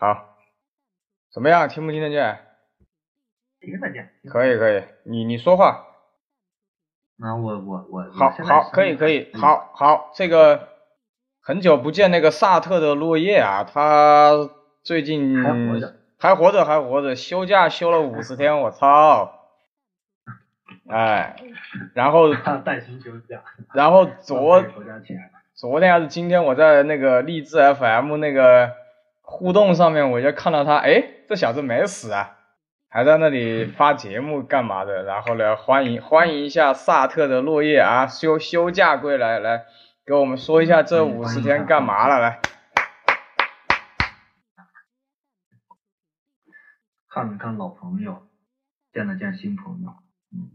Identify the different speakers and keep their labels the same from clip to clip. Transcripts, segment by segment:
Speaker 1: 好，怎么样？听不听得见？
Speaker 2: 听得见。
Speaker 1: 可以可以，你你说话。
Speaker 2: 那我我我。
Speaker 1: 好好，可以可以，好好，这个很久不见那个萨特的落叶啊，他最近
Speaker 2: 还活着，
Speaker 1: 还活着还活着，休假休了五十天，我操！哎，然后
Speaker 2: 带薪休假，
Speaker 1: 然后 昨昨天还是今天，我在那个励志 FM 那个互动上面，我就看到他，哎，这小子没死啊，还在那里发节目干嘛的？然后呢，欢迎欢迎一下萨特的落叶啊，休休假归来，来给我们说一下这五十天干嘛了，来，
Speaker 2: 看了看老朋友，见了见新朋友，嗯。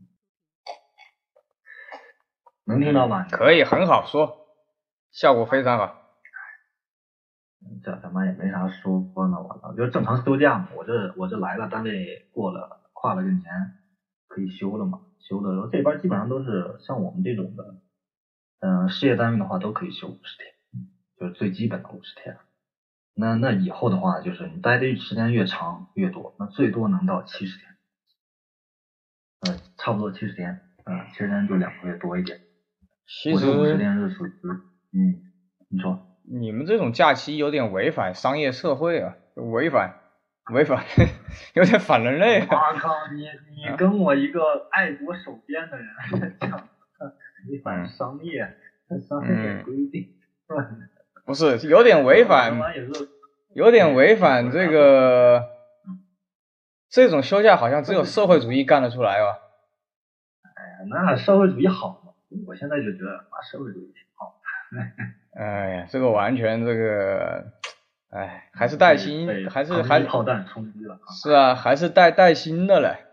Speaker 2: 能听到吗？
Speaker 1: 可以，很好说，效果非常好。
Speaker 2: 这他妈也没啥说呢，我操，就正常休假嘛。我这我这来了，单位过了跨了个年，可以休了嘛。休了，这边基本上都是像我们这种的，嗯，事业单位的话都可以休五十天，就是最基本的五十天。那那以后的话，就是你待的时间越长越多，那最多能到七十天。嗯，差不多七十天，嗯，七十天就两个月多一点。
Speaker 1: 其实，
Speaker 2: 嗯，你说，
Speaker 1: 你们这种假期有点违反商业社会啊，违反，违反，有点反人类。
Speaker 2: 我靠，你 你跟我一个爱国守边的人 讲，违反商业商业规定，
Speaker 1: 不是，有点违反，有点违反这个，这种休假好像只有社会主义干得出来
Speaker 2: 吧？哎呀，那社会主义好。我现在就觉得啊，社会主义。
Speaker 1: 哎呀，这个完全这个，哎，还是带薪，还是还
Speaker 2: 炮弹冲击了。
Speaker 1: 是啊，还是带带薪的嘞。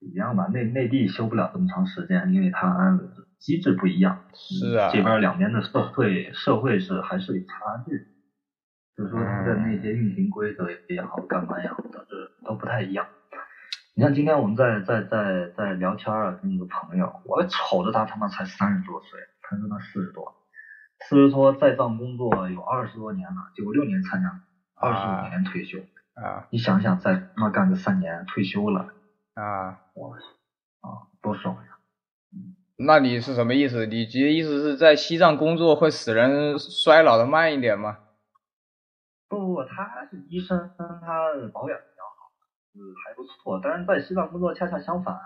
Speaker 2: 一样吧，内内地休不了这么长时间，因为它机制不一样。
Speaker 1: 是啊。
Speaker 2: 这边两边的社会社会是还是有差距，就是说它的那些运行规则也好，干嘛也好，都是都不太一样。你像今天我们在在在在聊天啊，跟一个朋友，我瞅着他他妈才三十多岁，他说他四十多，四十多在藏工作有二十多年了，九六年参加，二十五年退休
Speaker 1: 啊，
Speaker 2: 你想想再他妈干个三年退休了
Speaker 1: 啊，
Speaker 2: 我啊多爽呀！
Speaker 1: 那你是什么意思？你的意思是在西藏工作会使人衰老的慢一点吗？
Speaker 2: 不不不，他是医生，他保养。嗯，还不错，但是在西藏工作恰恰相反，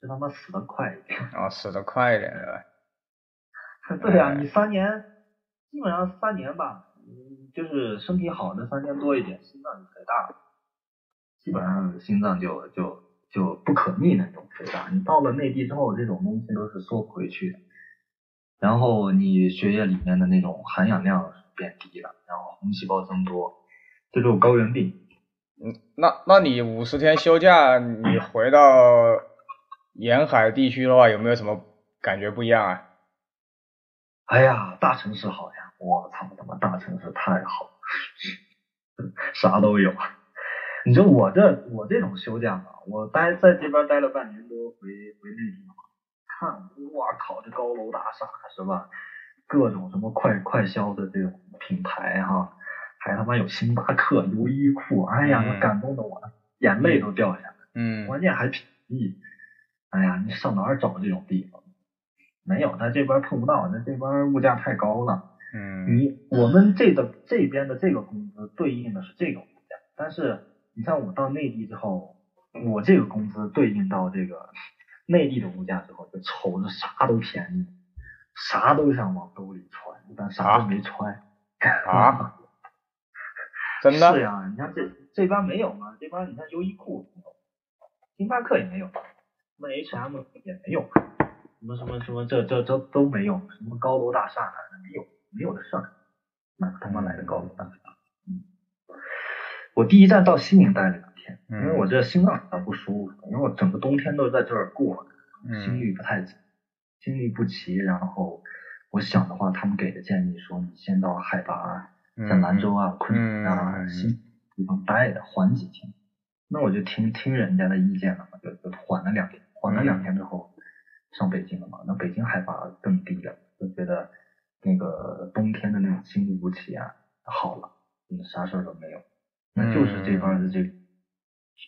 Speaker 2: 就他妈死的快一点。
Speaker 1: 啊，死的快一点对吧？
Speaker 2: 对呀，你三年，基本上三年吧，嗯，就是身体好的三年多一点，心脏就肥大了，基本上心脏就就就不可逆那种肥大。你到了内地之后，这种东西都是缩不回去的，然后你血液里面的那种含氧量变低了，然后红细胞增多，这就是高原病。
Speaker 1: 那那你五十天休假，你回到沿海地区的话，有没有什么感觉不一样啊？
Speaker 2: 哎呀，大城市好呀！我操他妈，大城市太好，啥都有。你说我这我这种休假吧，我待在这边待了半年多，回回内地嘛，看，我靠，这高楼大厦是吧？各种什么快快消的这种品牌哈。还他妈有星巴克、优衣库，哎呀，那感动的我眼泪都掉下来。
Speaker 1: 嗯，
Speaker 2: 关键还便宜。哎呀，你上哪儿找这种地方？没有，在这边碰不到，在这边物价太高了。
Speaker 1: 嗯，
Speaker 2: 你我们这个这边的这个工资对应的是这个物价，但是你像我到内地之后，我这个工资对应到这个内地的物价之后，就瞅着啥都便宜，啥都想往兜里揣，但啥都没揣。
Speaker 1: 啊？真的
Speaker 2: 是呀，你看这这边没有嘛？这边你看优衣库没有，星巴克也没有，什么 H&M 也没有，什么什么什么这这这都没有，什么高楼大厦的没有，没有的事儿，哪他妈来的高楼大厦？嗯，我第一站到西宁待了两天，因为我这心脏有点不舒服，因为我整个冬天都是在这儿过的，心率不太，心率不齐，然后我想的话，他们给的建议说你先到海拔。在兰州啊、昆明啊、新地方待的，缓几天。那我就听听人家的意见了嘛，就就缓了两天，缓了两天之后上北京了嘛。那北京海拔更低了，就觉得那个冬天的那种心律不齐啊，好了，嗯，啥事儿都没有。那就是这边的这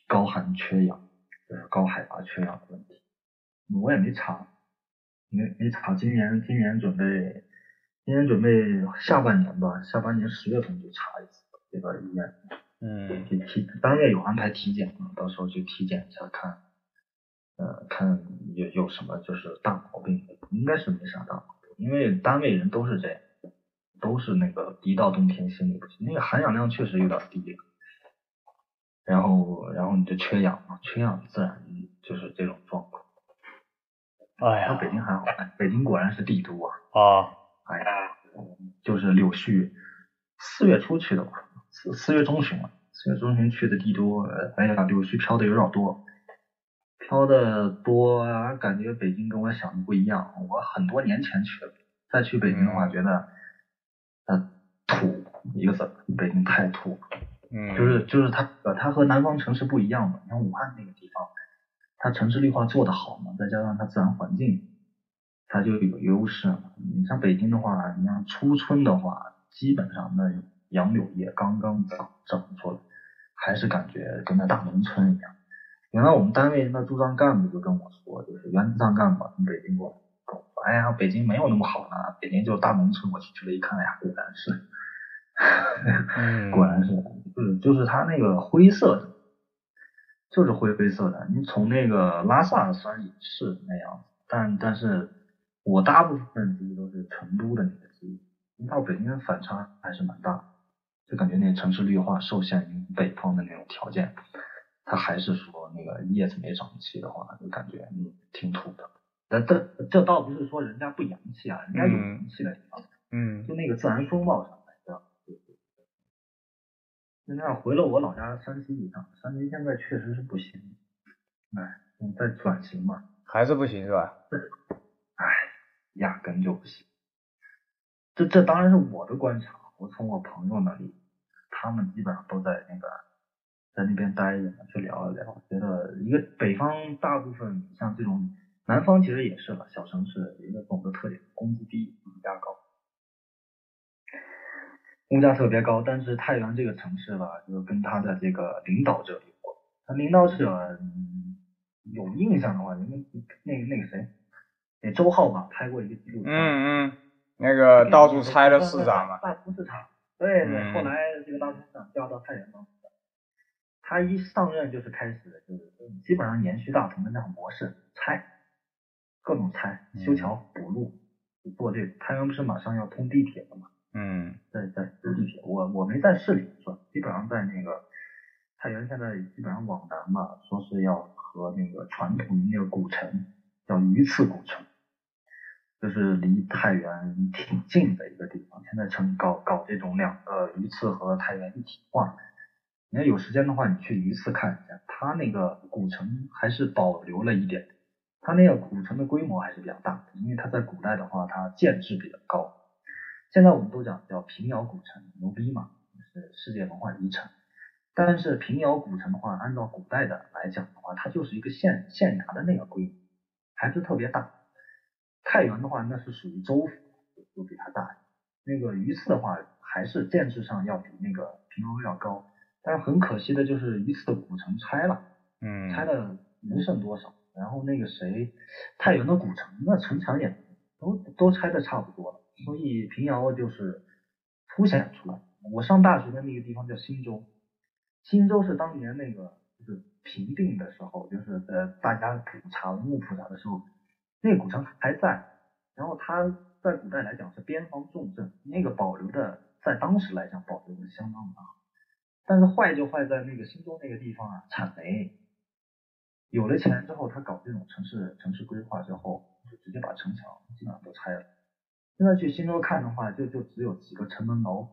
Speaker 2: 高寒缺氧，就是高海拔缺氧的问题。我也没查，没没查。今年今年准备，今年准备下半年吧，下半年十月份就查一次这个医院。
Speaker 1: 嗯。
Speaker 2: 体体单位有安排体检嘛，到时候去体检一下看，呃，看有有什么就是大毛病，应该是没啥大毛病，因为单位人都是这样，都是那个一到冬天心里不行，那个含氧量确实有点低。然后，然后你就缺氧嘛，缺氧自然就是这种状况。
Speaker 1: 哎呀，
Speaker 2: 北京还好，北京果然是帝都啊。
Speaker 1: 啊。
Speaker 2: 哎呀，就是柳絮，四月初去的吧，四四月中旬嘛，四月中旬去的帝都，哎呀，柳絮飘的有点多，飘的多，感觉北京跟我想的不一样。我很多年前去的，再去北京的话，觉得，呃，土一个字，北京太土。
Speaker 1: 嗯，
Speaker 2: 就是就是它呃它和南方城市不一样嘛，你看武汉那个地方，它城市绿化做得好嘛，再加上它自然环境，它就有优势嘛。你像北京的话，你像初春的话，基本上那杨柳叶刚刚长长出来，还是感觉跟那大农村一样。原来我们单位那驻藏干部就跟我说，就是原驻藏干部从北京过来，跟我说，哎呀，北京没有那么好呢，北京就是大农村。我去了一看，哎呀，果然是。果然是，就是就是它那个灰色的，就是灰灰色的。你从那个拉萨虽然也是那样，但但是我大部分记忆都是成都的那个记忆，到北京反差还是蛮大，就感觉那城市绿化受限于北方的那种条件，它还是说那个叶子没长齐的话，就感觉嗯挺土的。但这这倒不是说人家不洋气啊，人家有洋气的地方，
Speaker 1: 嗯，
Speaker 2: 就那个自然风貌上。来的。就那样回了我老家山西一趟，山西现在确实是不行，哎，在转型嘛，
Speaker 1: 还是不行是吧？
Speaker 2: 压根就不行。这这当然是我的观察，我从我朋友那里，他们基本上都在那个在那边待着呢，去聊一聊，觉得一个北方大部分像这种，南方其实也是了，小城市一个总的特点，工资低，物价高。物价特别高，但是太原这个城市吧，就跟他的这个领导者有关。他领导者有印象的话，那那那个谁，那周浩嘛，拍过一个纪录片。
Speaker 1: 嗯嗯，那个到处拆的市长嘛。
Speaker 2: 大同市场。对对，后来这个大同市场调到太原当市长，他一上任就是开始就是基本上延续大同的那种模式，拆，各种拆，修桥补路，做这个。太原不是马上要通地铁了嘛？
Speaker 1: 嗯，
Speaker 2: 在在修地铁，我我没在市里转，基本上在那个太原，现在基本上往南嘛，说是要和那个传统的那个古城叫榆次古城，就是离太原挺近的一个地方。现在成搞搞这种两个榆次和太原一体化。你要有时间的话，你去榆次看一下，它那个古城还是保留了一点，它那个古城的规模还是比较大的，因为它在古代的话，它建制比较高。现在我们都讲叫平遥古城，牛逼嘛，是世界文化遗产。但是平遥古城的话，按照古代的来讲的话，它就是一个县县衙的那个规模，还是特别大。太原的话，那是属于州府，就比它大。那个榆次的话，还是建制上要比那个平遥要高。但是很可惜的就是榆次的古城拆了，
Speaker 1: 嗯，
Speaker 2: 拆了没剩多少。然后那个谁，太原的古城那城墙也都都拆的差不多了。所以平遥就是凸显出来。我上大学的那个地方叫新州，新州是当年那个就是平定的时候，就是呃大家普查文物普查的时候，那个古城还在。然后它在古代来讲是边防重镇，那个保留的在当时来讲保留的相当的好。但是坏就坏在那个新州那个地方啊，产煤。有了钱之后，他搞这种城市城市规划之后，就直接把城墙基本上都拆了。现在去新州看的话，就就只有几个城门楼，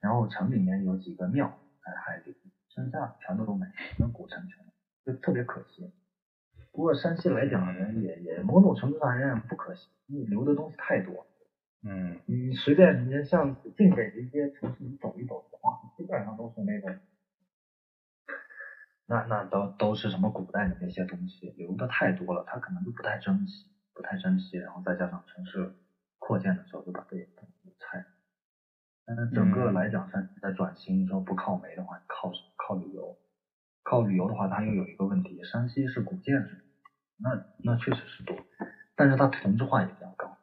Speaker 2: 然后城里面有几个庙在海底，剩下全都都没，跟古城全，就特别可惜。不过山西来讲呢，也也某种程度上而言不可惜，因为留的东西太多。
Speaker 1: 嗯，
Speaker 2: 你随便你像晋北的一些城市，你走一走的话，基本上都是那种，那那都都是什么古代的那些东西，留的太多了，它可能就不太珍惜，不太珍惜，然后再加上城市。扩建的时候就把这些拆，嗯，整个来讲，山西在转型，说不靠煤的话，靠靠旅游，靠旅游的话，它又有一个问题，山西是古建筑，那那确实是多，但是它同质化也比较高。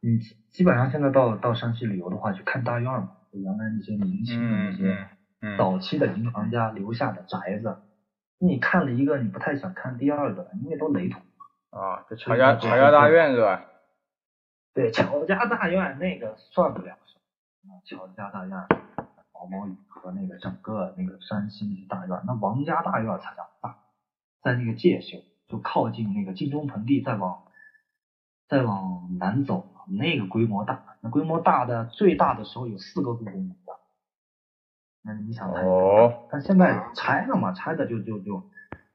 Speaker 2: 你基本上现在到到山西旅游的话，去看大院嘛，就原来那些明清的那些早期的银行家留下的宅子，你看了一个，你不太想看第二个，因为都雷同。
Speaker 1: 啊，就乔家乔家大院是吧？
Speaker 2: 对，乔家大院那个算不了什么，乔家大院、毛毛雨和那个整个那个山西大院，那王家大院才叫大，在那个介休，就靠近那个晋中盆地，再往再往南走，那个规模大，那规模大的最大的时候有四个故宫的，那你想它？哦。但现在拆了嘛，拆的就就就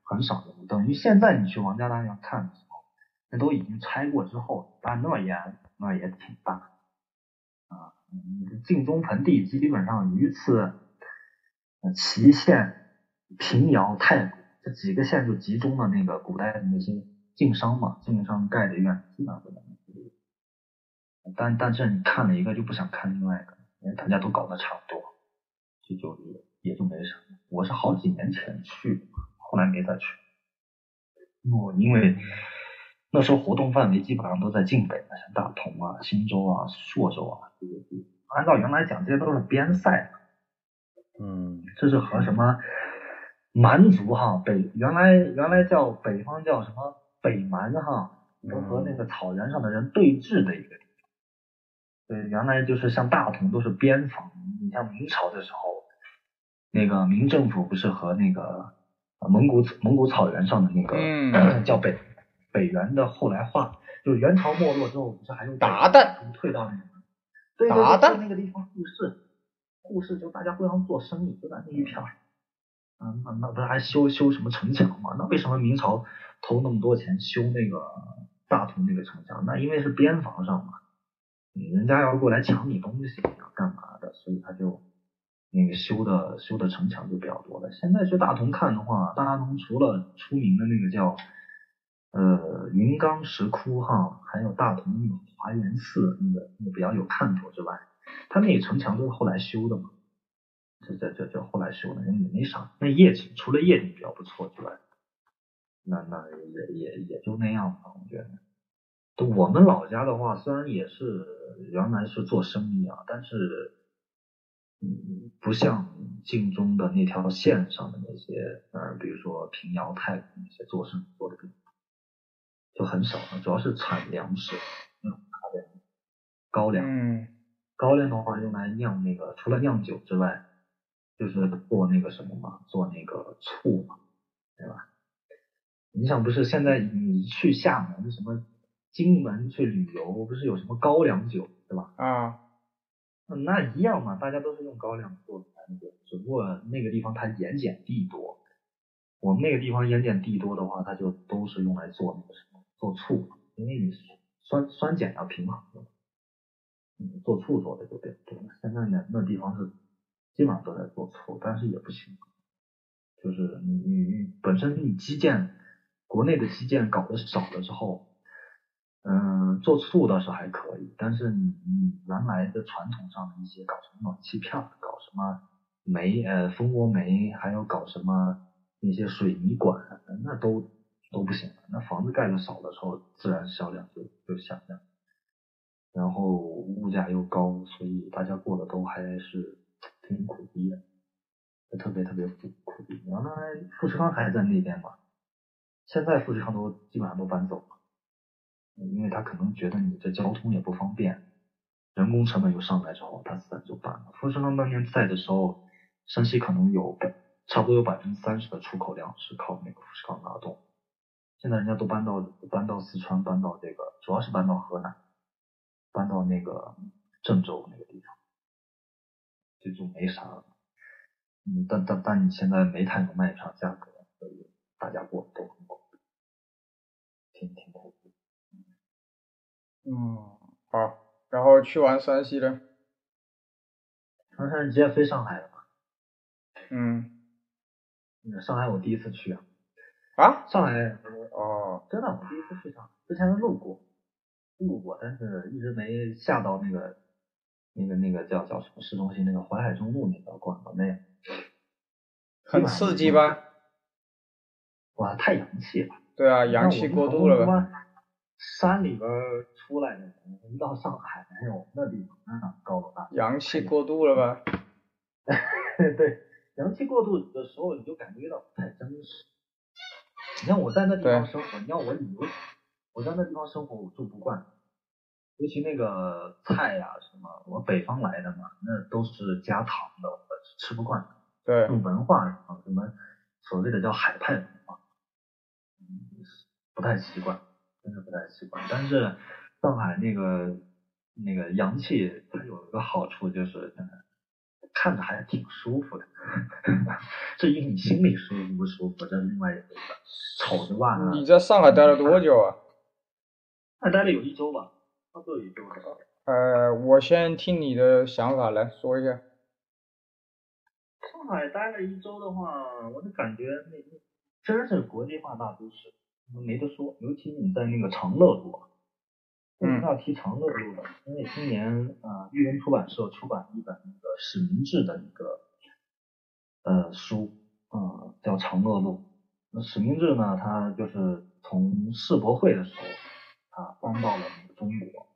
Speaker 2: 很少了，等于现在你去王家大院看的时候。那都已经拆过之后，但那也那也挺大啊。晋中盆地基本上榆次、祁县、平遥、太谷这几个县就集中了那个古代的那些晋商嘛，晋商盖的院，基本上都在那。但但是你看了一个就不想看另外一个，因为大家都搞得差不多，就就也也就没什么。我是好几年前去，后来没再去。我因为。那时候活动范围基本上都在晋北，像大同啊、忻州啊、朔州啊这些地。按照原来讲，这些都是边塞。
Speaker 1: 嗯，
Speaker 2: 这是和什么蛮族哈北原来原来叫北方叫什么北蛮哈，都和那个草原上的人对峙的一个地方。对，原来就是像大同都是边防。你像明朝的时候，那个明政府不是和那个蒙古蒙古草原上的那个 叫北。北元的后来化，就是元朝没落之后，不是还用
Speaker 1: 鞑靼
Speaker 2: 退到那个，对对对，那个地方互市，互市就大家互相做生意，就在那一片儿，啊，那那不是还修修什么城墙吗？那为什么明朝投那么多钱修那个大同那个城墙？那因为是边防上嘛，人家要过来抢你东西，要干嘛的？所以他就那个修的修的城墙就比较多了。现在去大同看的话，大同除了出名的那个叫。呃，云冈石窟哈，还有大同那个华严寺，那个那个比较有看头之外，它那城墙都是后来修的嘛，这这这这后来修的，也没啥。那夜景除了夜景比较不错之外，那那也也也就那样吧，我觉得。我们老家的话，虽然也是原来是做生意啊，但是嗯，不像晋中的那条线上的那些，呃，比如说平遥、太谷那些做生意做的更。就很少了，主要是产粮食，嗯，高粱，
Speaker 1: 嗯，
Speaker 2: 高粱的话用来酿那个，除了酿酒之外，就是做那个什么嘛，做那个醋嘛，对吧？你想不是现在你去厦门什么金门去旅游，不是有什么高粱酒，对吧？
Speaker 1: 啊，
Speaker 2: 那一样嘛，大家都是用高粱做的酒，只不过那个地方它盐碱地多，我们那个地方盐碱地多的话，它就都是用来做那个什么。做醋，因为你酸酸碱要平衡，嗯，做醋做的就比较多。现在呢，那地方是基本上都在做醋，但是也不行，就是你你本身你基建国内的基建搞得少了之后，嗯，做醋倒是还可以，但是你你原来的传统上的一些搞什么暖气片，搞什么煤呃蜂窝煤，还有搞什么那些水泥管，那都。都不行，那房子盖的少的时候，自然销量就就下降，然后物价又高，所以大家过得都还是挺苦逼的，特别特别苦苦逼。原来富士康还在那边嘛，现在富士康都基本上都搬走了，因为他可能觉得你这交通也不方便，人工成本又上来之后，他自然就搬了。富士康当年在的时候，山西可能有差不多有百分之三十的出口量是靠那个富士康拉动。现在人家都搬到搬到四川，搬到这个，主要是搬到河南，搬到那个郑州那个地方，这就没啥了。嗯，但但但你现在煤炭能卖不上价格，所以大家过都很苦，挺挺苦。
Speaker 1: 嗯，好，然后去完山西了，
Speaker 2: 唐山直接飞上海了嘛？
Speaker 1: 嗯，
Speaker 2: 上海我第一次去啊。
Speaker 1: 啊，
Speaker 2: 上海
Speaker 1: 哦，
Speaker 2: 真的，我第一次去上海，之前路过，路过，但是一直没下到那个那个那个叫叫什么市中心那个淮海中路那个馆子内，
Speaker 1: 很刺激吧？
Speaker 2: 哇，太洋气了。
Speaker 1: 对啊，洋气过度了吧？
Speaker 2: 山里边出来的人，一到上海，哎呦，那地方那高楼大厦。
Speaker 1: 洋气过度了吧？
Speaker 2: 对，洋气过度的时候，你就感觉到不太真实。你像我在那地方生活，你要我旅游，我在那地方生活，我住不惯。尤其那个菜呀什么，我北方来的嘛，那都是加糖的，我是吃不惯。
Speaker 1: 对。
Speaker 2: 文化上什么所谓的叫海派文化，嗯，不太习惯。真的不太习惯，但是上海那个那个洋气，它有一个好处就是，看着还挺舒服的。至于你心里舒服不舒服，这是另外一回事。瞅着吧。
Speaker 1: 你在上海待了多久啊？
Speaker 2: 那待了有一周吧，差不多一周。
Speaker 1: 呃，我先听你的想法来说一下。
Speaker 2: 上海待了一周的话，我就感觉那真是国际化大都市。没得说，尤其你在那个长乐路，为什么要提长乐路呢？因为今年啊，玉林出版社出版一本那个史明志的一个呃书，啊叫《长乐路》。那史明志呢，他就是从世博会的时候，啊搬到了那个中国。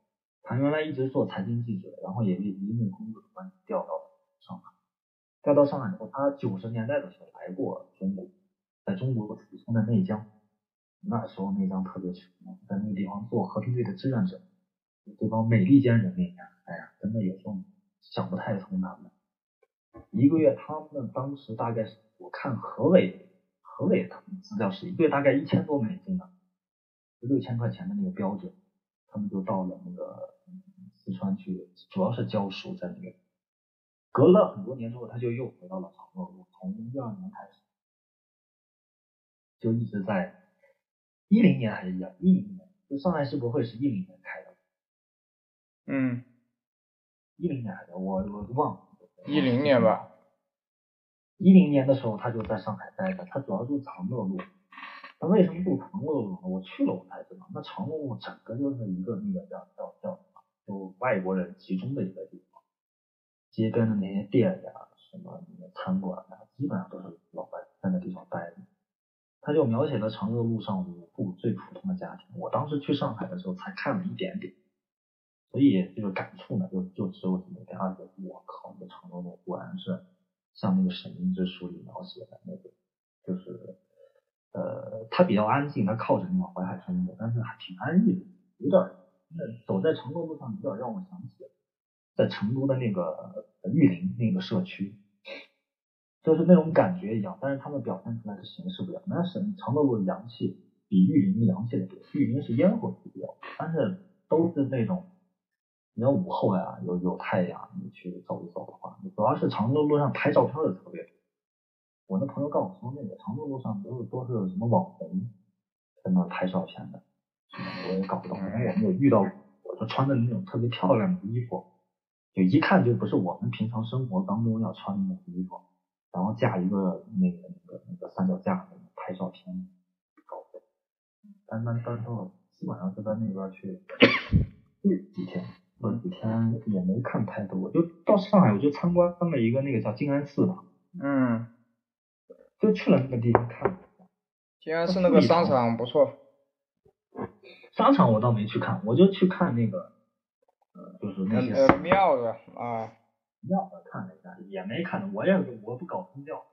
Speaker 2: 他原来一直做财经记者，然后也因因为工作的关系调到了上海。调到上海以后，他九十年代的时候来过中国，在中国出生在内江。那时候那张特别穷，在那个地方做和平队的志愿者，这帮美利坚人民呀，哎呀，真的有时候想不太通他们。一个月他们当时大概是，我看何伟何伟他们资料是一个月大概一千多美金呢，六千块钱的那个标准，他们就到了那个四川去，主要是教书在那个。隔了很多年之后，他就又回到了长乐路，从一二年开始，就一直在。一零年还是一样，一零年就上海世博会是一零年开的，
Speaker 1: 嗯，
Speaker 2: 一零年还是，我我忘了，
Speaker 1: 一零年吧，
Speaker 2: 一零年的时候他就在上海待着，他主要住长乐路，他为什么住长乐路呢？我去了我才知道，那长乐路整个就是一个那个叫叫叫什么，就外国人集中的一个地方，街边的那些店呀，什么那个餐馆呀，基本上都是老外在那地方待的。他就描写了长乐路上五户最普通的家庭。我当时去上海的时候才看了一点点，所以这个感触呢，就就只有这么点。而且我靠，那长乐路果然是像那个沈明之书里描写的那个，就是呃，它比较安静，它靠着那个淮海中路，但是还挺安逸的，有点那走在长乐路上，有点让我想起在成都的那个玉林那个社区。就是那种感觉一样，但是他们表现出来的形式不一样。那是长乐路的阳气比玉林阳气的多，玉林是烟火气比较，但是都是那种，你要午后呀，有有太阳，你去走一走的话，主要是长乐路上拍照片的特别多。我那朋友告诉我说，那个长乐路上都是都是什么网红在那拍照片的，我也搞不懂。因为我们有遇到，我就穿的那种特别漂亮的衣服，就一看就不是我们平常生活当中要穿的那种衣服。然后架一个那个那个那个三脚架拍照片，搞的。单单单到基本上就在那边去几天，那几天也没看太多，就到上海我就参观了一个那个叫静安寺吧。
Speaker 1: 嗯。
Speaker 2: 就去了那个地方看。
Speaker 1: 静安寺那个商场不错。
Speaker 2: 商场我倒没去看，我就去看那个，呃，就是那些
Speaker 1: 庙的啊。
Speaker 2: 庙看了一下，也没看懂我也我不搞宗教，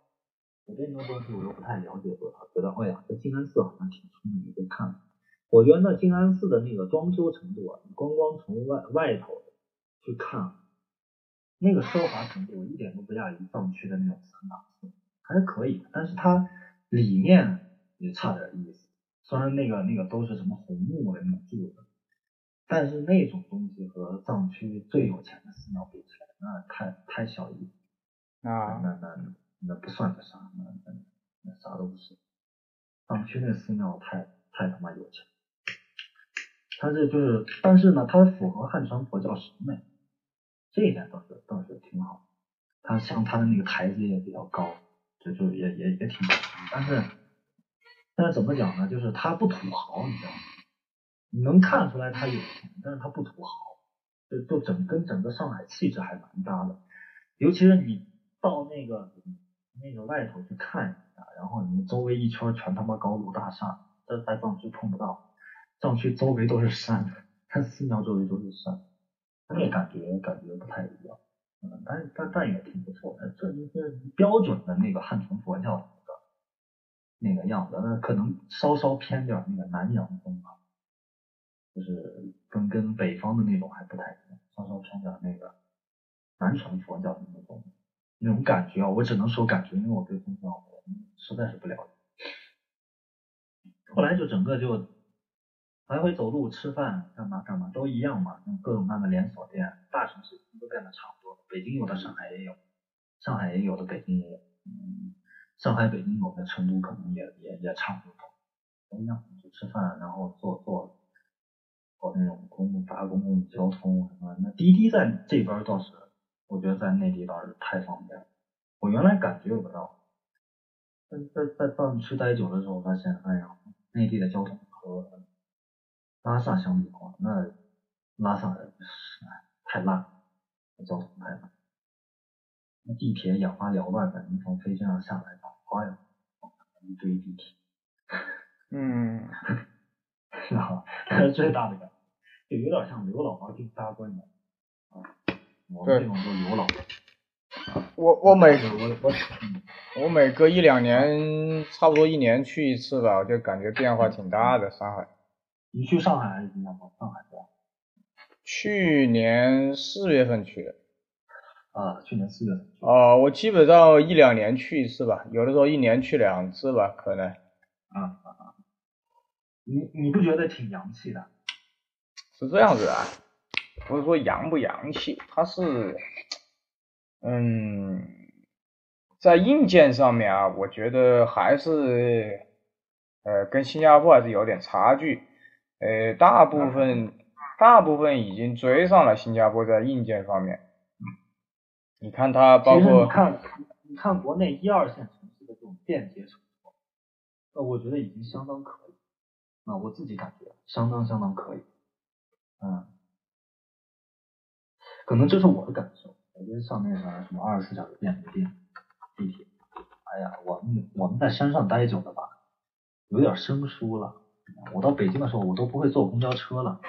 Speaker 2: 我对那个东西我又不太了解多少，觉得哎呀，这静安寺好像挺出名，就看。我觉得那静安寺的那个装修程度啊，你光光从外外头去看，那个奢华程度一点都不亚于藏区的那种三大寺，还是可以。但是它里面也差点意思，虽然那个那个都是什么红木的那种柱子。但是那种东西和藏区最有钱的寺庙比起来，那太太小意思
Speaker 1: 啊，
Speaker 2: 那那那不算个啥，那那那啥都不是。藏区那寺庙太太他妈有钱，他这就是，但是呢，它符合汉传佛教审美，这一点倒是倒是挺好。它像它的那个台阶也比较高，就就也也也挺好。但是但是怎么讲呢？就是他不土豪，你知道吗？你能看出来他有钱，但是他不土豪，就就整跟整个上海气质还蛮搭的，尤其是你到那个那个外头去看一下，然后你周围一圈全他妈高楼大厦，这在藏区碰不到，藏区周围都是山，它寺庙周围都是山，那感觉感觉不太一样，嗯，但但但也挺不错的，这就是标准的那个汉传佛教那个那个样子，那可能稍稍偏点那个南洋风啊。就是跟跟北方的那种还不太一样，稍稍偏点那个南传佛教的那种那种感觉啊，我只能说感觉，因为我对宗教实在是不了解。后来就整个就来回走路、吃饭、干嘛干嘛都一样嘛，各种各样的连锁店，大城市都变得差不多。北京有的，上海也有，上海也有的，北京也有。嗯，上海、北京有的，成都可能也也也差不多，都一样，就吃饭，然后坐坐。那种公共搭公共交通什么，那滴滴在这边倒是，我觉得在内地倒是太方便了。我原来感觉不到，在在在藏区待久的时候，发现，哎呀，内地的交通和拉萨相比的话，那拉萨是太烂，交通太烂。那地铁眼花缭乱的，你从飞机上下来，哎呀，一堆地铁。
Speaker 1: 嗯，
Speaker 2: 是 吧？最大的感。就有点像刘老毛进大观园啊，我们这种就刘老。
Speaker 1: 我我每
Speaker 2: 我我
Speaker 1: 我每隔一两年，差不多一年去一次吧，我就感觉变化挺大的。上海，
Speaker 2: 你去上海还是新加坡？上海是吧？
Speaker 1: 去年四月份去的。
Speaker 2: 啊，去年四月份。
Speaker 1: 哦，我基本上一两年去一次吧，有的时候一年去两次吧，可能。
Speaker 2: 啊啊啊！你你不觉得挺洋气的？
Speaker 1: 是这样子啊，不是说洋不洋气，它是，嗯，在硬件上面啊，我觉得还是，呃，跟新加坡还是有点差距，呃，大部分大部分已经追上了新加坡在硬件方面。你看它包括，
Speaker 2: 你看，你看国内一二线城市的这种便捷程度，呃，我觉得已经相当可以，啊，我自己感觉相当相当可以。嗯，可能这是我的感受。我觉得上那个什么二十四小时便利店、地铁，哎呀，我们我们在山上待久了吧，有点生疏了。我到北京的时候，我都不会坐公交车了，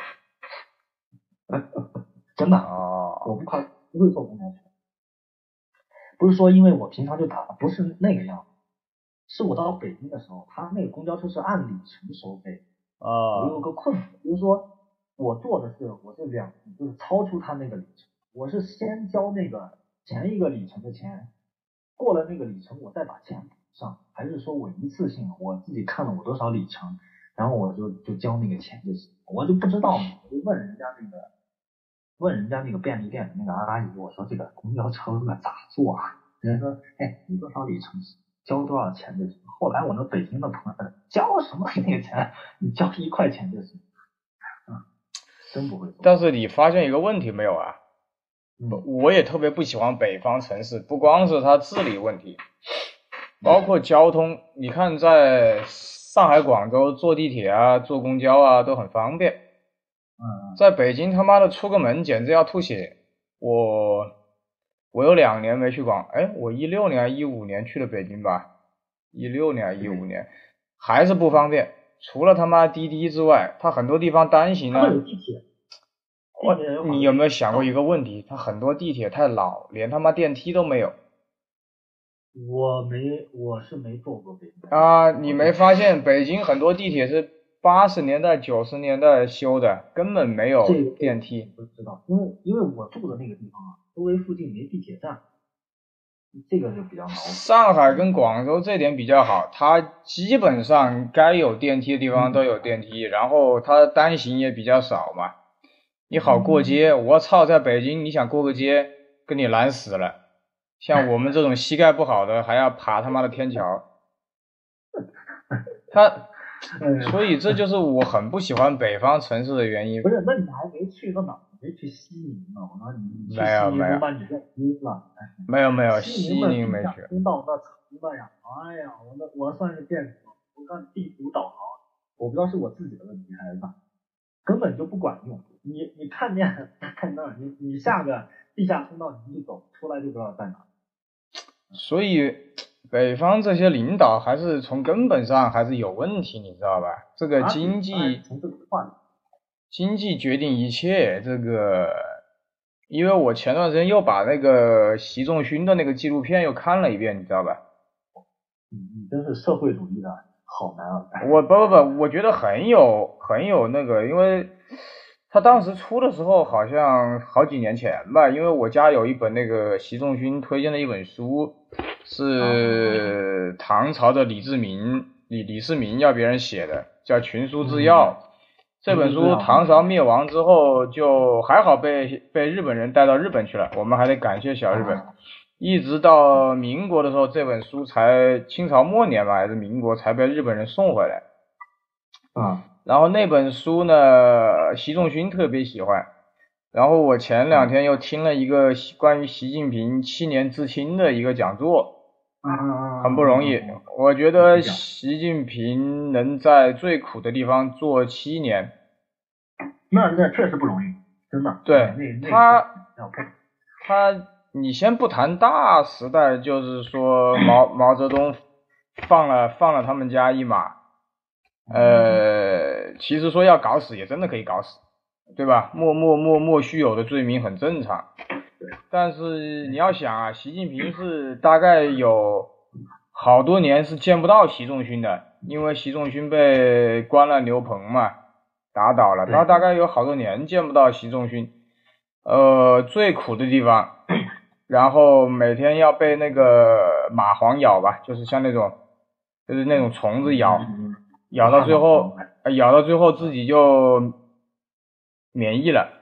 Speaker 2: 真的，我不夸，不会坐公交车。不是说因为我平常就打，不是那个样，是我到北京的时候，他那个公交车是按里程收费。
Speaker 1: 啊。
Speaker 2: 我有个困惑，比如说。我做的是，我是两，就是超出他那个里程，我是先交那个前一个里程的钱，过了那个里程，我再把钱补上，还是说我一次性我自己看了我多少里程，然后我就就交那个钱就行，我就不知道嘛，我就问人家那个，问人家那个便利店的那个阿姨，我说这个公交车咋坐啊？人家说，哎，你多少里程交多少钱就行。后来我那北京的朋友，交什么那个钱？你交一块钱就行。真不会。
Speaker 1: 但是你发现一个问题没有啊？我也特别不喜欢北方城市，不光是它治理问题，包括交通。你看，在上海、广州坐地铁啊、坐公交啊都很方便。
Speaker 2: 嗯。
Speaker 1: 在北京他妈的出个门简直要吐血。我我有两年没去广，哎，我一六年、一五年去的北京吧？一六年、一五年还是不方便。除了他妈滴滴之外，它很多地方单行呢。
Speaker 2: 有地铁。
Speaker 1: 我，你有没有想过一个问题？它很多地铁太老，连他妈电梯都没有。
Speaker 2: 我没，我是没坐过北京。
Speaker 1: 啊，你没发现北京很多地铁是八十年代、九十年代修的，根本没有电梯。
Speaker 2: 不知道，因为因为我住的那个地方啊，周围附近没地铁站。这个就比较恼火。
Speaker 1: 上海跟广州这点比较好，它基本上该有电梯的地方都有电梯，然后它单行也比较少嘛，你好过街。我操，在北京你想过个街，跟你难死了。像我们这种膝盖不好的，还要爬他妈的天桥。他，所以这就是我很不喜欢北方城市的原因。
Speaker 2: 不是，那你还没去过哪？没去西宁呢，我说你
Speaker 1: 没有没有
Speaker 2: 把你给晕了。
Speaker 1: 没有没有，西宁没去。
Speaker 2: 听到那城的呀，哎呀，我那我算是见识了。我看地图导航，我不知道是我自己的问题还是咋，根本就不管用。你你看见在那儿，你你下个地下通道，你一走出来就不知道在哪。
Speaker 1: 所以北方这些领导还是从根本上还是有问题，你知道吧？这个经济经济决定一切，这个，因为我前段时间又把那个习仲勋的那个纪录片又看了一遍，你知道吧？
Speaker 2: 你你真是社会主义的好男儿。
Speaker 1: 我不不不，我觉得很有很有那个，因为他当时出的时候好像好几年前吧，因为我家有一本那个习仲勋推荐的一本书，是唐朝的李志明李李世民要别人写的，叫《群书治要》。这本书唐朝灭亡之后，就还好被被日本人带到日本去了，我们还得感谢小日本。一直到民国的时候，这本书才清朝末年吧，还是民国才被日本人送回来。
Speaker 2: 啊，
Speaker 1: 然后那本书呢，习仲勋特别喜欢。然后我前两天又听了一个关于习近平七年知青的一个讲座，很不容易。我觉得习近平能在最苦的地方做七年，
Speaker 2: 那那确实不容易，真的。
Speaker 1: 对，他他。你先不谈大时代，就是说毛毛泽东放了放了他们家一马，呃，其实说要搞死也真的可以搞死，对吧？莫莫莫莫须有的罪名很正常。但是你要想啊，习近平是大概有好多年是见不到习仲勋的，因为习仲勋被关了牛棚嘛，打倒了，他大概有好多年见不到习仲勋。呃，最苦的地方。然后每天要被那个蚂蟥咬吧，就是像那种，就是那种虫子咬，咬到最后，咬到最后自己就免疫了。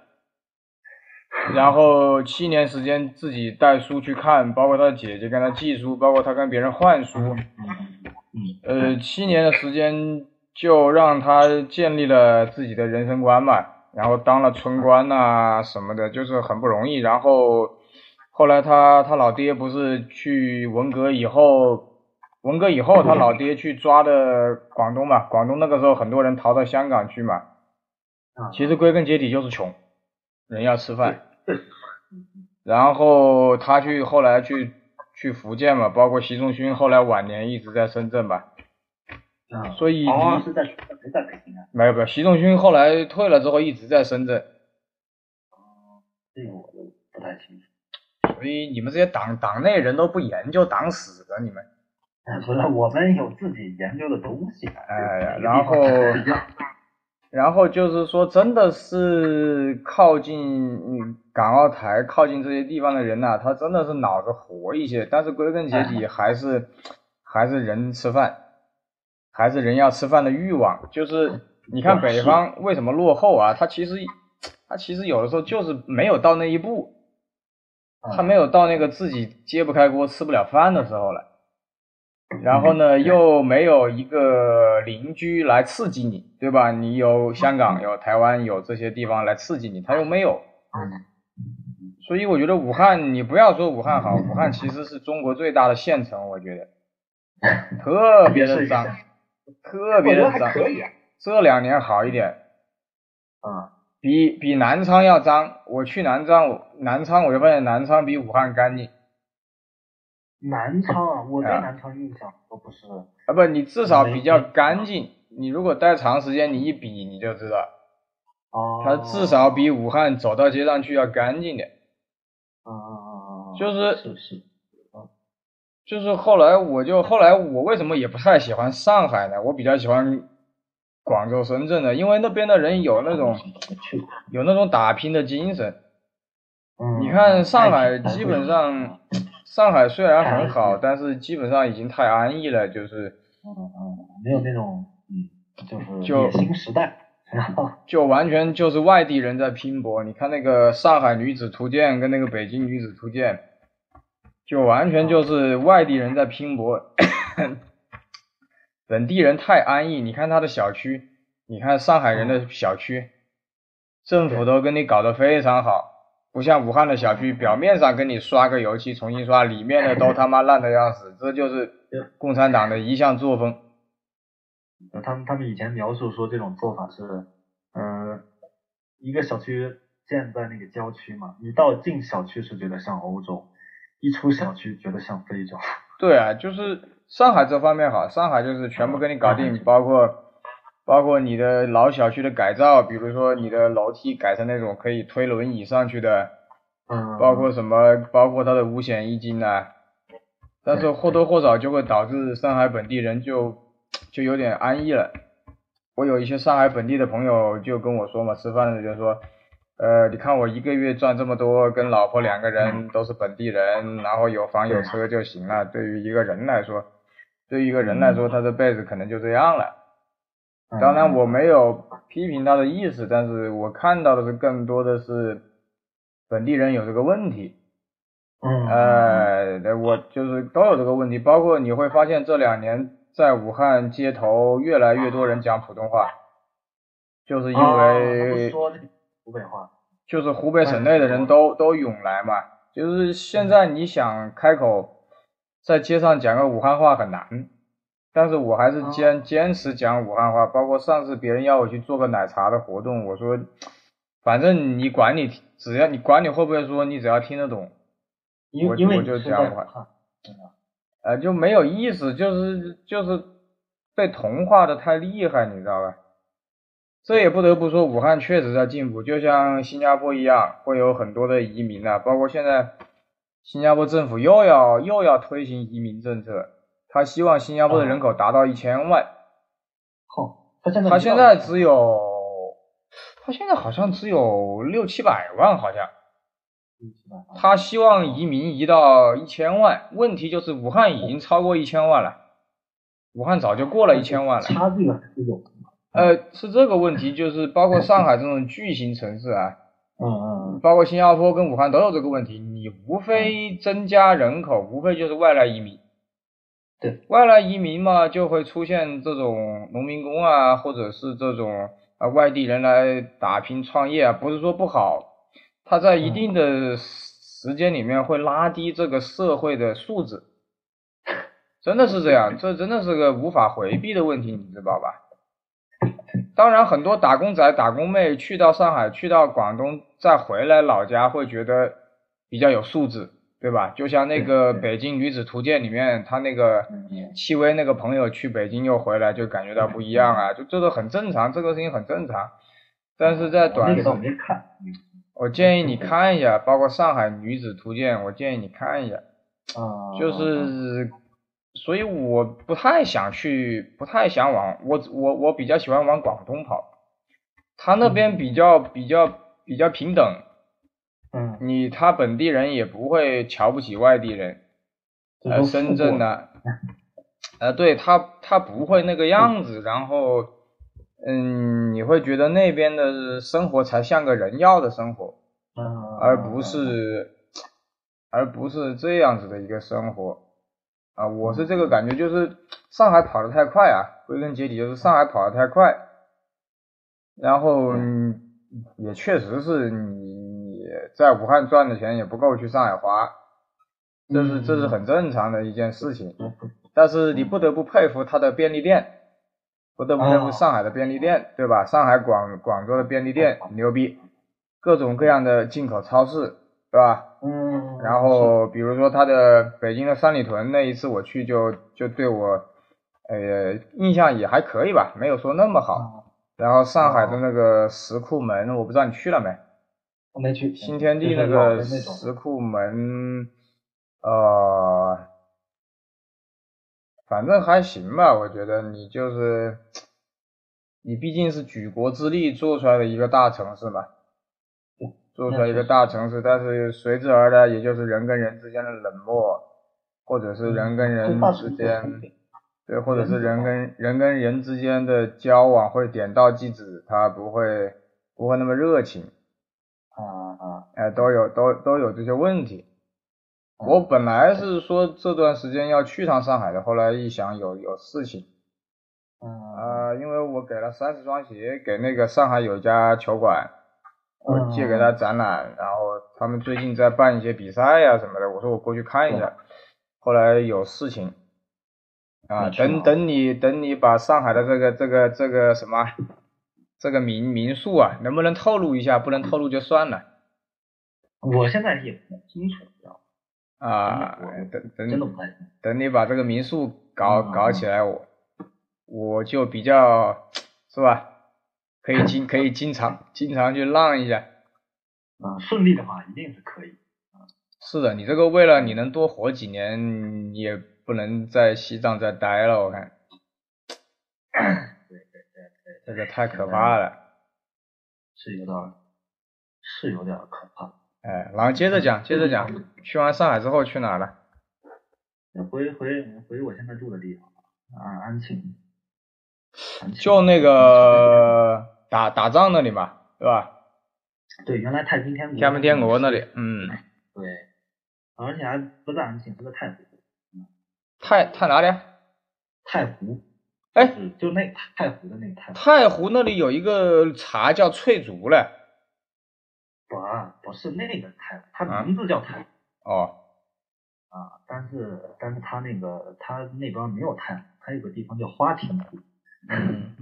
Speaker 1: 然后七年时间自己带书去看，包括他的姐姐跟他寄书，包括他跟别人换书，呃，七年的时间就让他建立了自己的人生观嘛，然后当了村官呐什么的，就是很不容易。然后。后来他他老爹不是去文革以后，文革以后他老爹去抓的广东嘛，广东那个时候很多人逃到香港去嘛，其实归根结底就是穷，人要吃饭，然后他去后来去去福建嘛，包括习仲勋后来晚年一直在深圳吧，所以
Speaker 2: 哦是在没在北京啊？
Speaker 1: 没有没有，习仲勋后来退了之后一直在深圳，
Speaker 2: 哦，这个我就不太清楚。
Speaker 1: 所以你们这些党党内人都不研究党史的，你们？
Speaker 2: 不是，我们有自己研究的东西。
Speaker 1: 哎，然后，然后就是说，真的是靠近港澳台、靠近这些地方的人呐，他真的是脑子活一些。但是归根结底还是还是人吃饭，还是人要吃饭的欲望。就是你看北方为什么落后啊？他其实他其实有的时候就是没有到那一步。他没有到那个自己揭不开锅吃不了饭的时候了，然后呢，又没有一个邻居来刺激你，对吧？你有香港，有台湾，有这些地方来刺激你，他又没有。所以我觉得武汉，你不要说武汉好，武汉其实是中国最大的县城，我觉得 特别的脏，特别的脏。这两年好一点。
Speaker 2: 啊。
Speaker 1: 比比南昌要脏，我去南昌，南昌我就发现南昌比武汉干净。
Speaker 2: 南昌啊，我对南昌印象都不是。
Speaker 1: 啊不，你至少比较干净。你如果待长时间，你一比你就知道。
Speaker 2: 哦。
Speaker 1: 它至少比武汉走到街上去要干净点。
Speaker 2: 啊啊啊啊！
Speaker 1: 就是
Speaker 2: 是是。
Speaker 1: 就是后来我就后来我为什么也不太喜欢上海呢？我比较喜欢。广州、深圳的，因为那边的人有那种有那种打拼的精神。你看上海，基本上上海虽然很好，但是基本上已经太安逸了，就是。
Speaker 2: 嗯嗯，没有那种嗯，就是
Speaker 1: 就
Speaker 2: 新时代。
Speaker 1: 就完全就是外地人在拼搏。你看那个《上海女子图鉴》跟那个《北京女子图鉴》，就完全就是外地人在拼搏。本地人太安逸，你看他的小区，你看上海人的小区，政府都跟你搞得非常好，不像武汉的小区，表面上跟你刷个油漆重新刷，里面的都他妈烂的要死，这就是共产党的一项作风。
Speaker 2: 他们他们以前描述说这种做法是，嗯，一个小区建在那个郊区嘛，一到进小区是觉得像欧洲，一出小区觉得像非洲。
Speaker 1: 对啊，就是上海这方面好，上海就是全部给你搞定，包括包括你的老小区的改造，比如说你的楼梯改成那种可以推轮椅上去的，
Speaker 2: 嗯，
Speaker 1: 包括什么，包括它的五险一金呐、但是或多或少就会导致上海本地人就就有点安逸了。我有一些上海本地的朋友就跟我说嘛，吃饭的时候就说，呃，你看我一个月赚这么多，跟老婆两个人都是本地人，然后有房有车就行了。对于一个人来说，对于一个人来说，他这辈子可能就这样了。
Speaker 2: 嗯
Speaker 1: 当然我没有批评他的意思，但是我看到的是更多的是本地人有这个问题。
Speaker 2: 嗯，
Speaker 1: 呃，对我就是都有这个问题，包括你会发现这两年在武汉街头越来越多人讲普通话，就是因为
Speaker 2: 说湖北话，
Speaker 1: 就是湖北省内的人都都涌来嘛，就是现在你想开口在街上讲个武汉话很难，但是我还是坚坚持讲武汉话，包括上次别人要我去做个奶茶的活动，我说反正你管你只要你管你会不会说，你只要听得懂。我
Speaker 2: 因因为
Speaker 1: 我就讲
Speaker 2: 武汉，真的
Speaker 1: 呃，就没有意思，就是就是被同化的太厉害，你知道吧？这也不得不说，武汉确实在进步，就像新加坡一样，会有很多的移民啊，包括现在新加坡政府又要又要推行移民政策，他希望新加坡的人口达到一千万，
Speaker 2: 哼，他现在
Speaker 1: 他现在只有他现在好像只有六七百万，好像。他希望移民移到一千万，问题就是武汉已经超过一千万了，武汉早就过了一千万了。
Speaker 2: 差距还是有的。
Speaker 1: 呃，是这个问题，就是包括上海这种巨型城市啊，
Speaker 2: 嗯嗯
Speaker 1: 包括新加坡跟武汉都有这个问题，你无非增加人口，无非就是外来移民。
Speaker 2: 对，
Speaker 1: 外来移民嘛，就会出现这种农民工啊，或者是这种啊外地人来打拼创业啊，不是说不好，他在一定的时间里面会拉低这个社会的素质，真的是这样，这真的是个无法回避的问题，你知道吧？当然，很多打工仔、打工妹去到上海、去到广东，再回来老家，会觉得比较有素质，对吧？就像那个《北京女子图鉴》里面，他那个
Speaker 2: 嗯
Speaker 1: 戚薇那个朋友去北京又回来，就感觉到不一样啊，就这个很正常，这个事情很正常。但是在短。我建议你看一下，包括《上海女子图鉴》，我建议你看一下。
Speaker 2: 啊，
Speaker 1: 就是，所以我不太想去，不太想往我我我比较喜欢往广东跑，他那边比较比较比较平等，
Speaker 2: 嗯，
Speaker 1: 你他本地人也不会瞧不起外地人，呃，深圳
Speaker 2: 呢，
Speaker 1: 呢，呃，对他他不会那个样子，然后，嗯，你会觉得那边的生活才像个人要的生活。
Speaker 2: 嗯，
Speaker 1: 而不是而不是这样子的一个生活。啊，我是这个感觉，就是上海跑得太快啊，归根结底就是上海跑得太快，然后嗯也确实是你你在武汉赚的钱也不够去上海花，这是这是很正常的一件事情，但是你不得不佩服它的便利店，不得不佩服上海的便利店，对吧？上海广广州的便利店牛逼。各种各样的进口超市，对吧？
Speaker 2: 嗯，
Speaker 1: 然后比如说它的北京的三里屯那一次我去就就对我，呃，印象也还可以吧，没有说那么好。然后上海的那个石库门，我不知道你去了没？
Speaker 2: 我没去。
Speaker 1: 新天地那个石库门，呃，反正还行吧，我觉得你就是，你毕竟是举国之力做出来的一个大城市嘛。做出来一个大城市，但是随之而来，也就是人跟人之间的冷漠，或者是人跟人之间，对，或者是人跟人跟人之间的交往会点到即止，他不会不会那么热情，
Speaker 2: 啊。啊，
Speaker 1: 哎，都有都都有这些问题。我本来是说这段时间要去趟上海的，后来一想有有事情，
Speaker 2: 嗯。
Speaker 1: 啊，因为我给了三十双鞋给那个上海有一家球馆。我借给他展览，然后他们最近在办一些比赛呀、啊、什么的，我说我过去看一下，后来有事情，啊，等等你等你把上海的这个这个这个什么这个民民宿啊，能不能透露一下？不能透露就算了。
Speaker 2: 我现在也不清楚，知道
Speaker 1: 吗？啊，等等，
Speaker 2: 真的不太
Speaker 1: 等你把这个民宿搞搞起来，我我就比较是吧？可以经可以经常经常去浪一下。
Speaker 2: 啊，顺利的话一定是可以。
Speaker 1: 是的，你这个为了你能多活几年，也不能在西藏再待了，我看。这个太可怕了。
Speaker 2: 是有点，是有点可怕。
Speaker 1: 哎，然后接着讲，接着讲，去完上海之后去哪了？
Speaker 2: 回回回我现在住的地方，啊安庆。
Speaker 1: 就那个打打仗那里嘛，对吧？
Speaker 2: 对，原来太平天国。
Speaker 1: 太平天国那里，嗯。
Speaker 2: 对。而且还不在安庆，是在太湖。
Speaker 1: 太太哪里？
Speaker 2: 太湖。
Speaker 1: 哎，
Speaker 2: 就那太湖的那个太。
Speaker 1: 太湖那里有一个茶叫翠竹嘞。
Speaker 2: 不，不是那个太湖，它名字叫太湖。
Speaker 1: 哦。
Speaker 2: 啊，但是但是它那个它那边没有太湖，它有个地方叫花亭湖。
Speaker 1: 嗯。